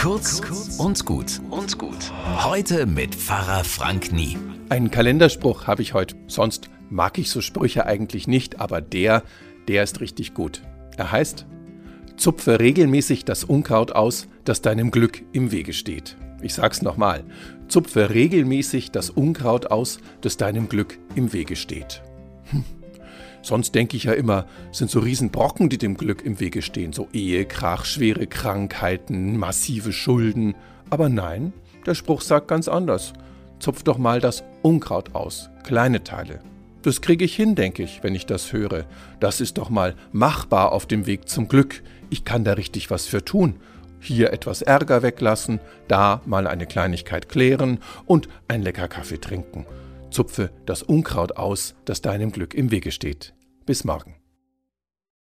Kurz und gut und gut. Heute mit Pfarrer Frank Nie. Einen Kalenderspruch habe ich heute. Sonst mag ich so Sprüche eigentlich nicht, aber der, der ist richtig gut. Er heißt: Zupfe regelmäßig das Unkraut aus, das deinem Glück im Wege steht. Ich sag's nochmal. Zupfe regelmäßig das Unkraut aus, das deinem Glück im Wege steht. Hm. Sonst denke ich ja immer, sind so Riesenbrocken, die dem Glück im Wege stehen, so Ehekrach, schwere Krankheiten, massive Schulden. Aber nein, der Spruch sagt ganz anders. Zupf doch mal das Unkraut aus, kleine Teile. Das kriege ich hin, denke ich, wenn ich das höre. Das ist doch mal machbar auf dem Weg zum Glück. Ich kann da richtig was für tun. Hier etwas Ärger weglassen, da mal eine Kleinigkeit klären und ein lecker Kaffee trinken. Zupfe das Unkraut aus, das deinem Glück im Wege steht. Bis morgen.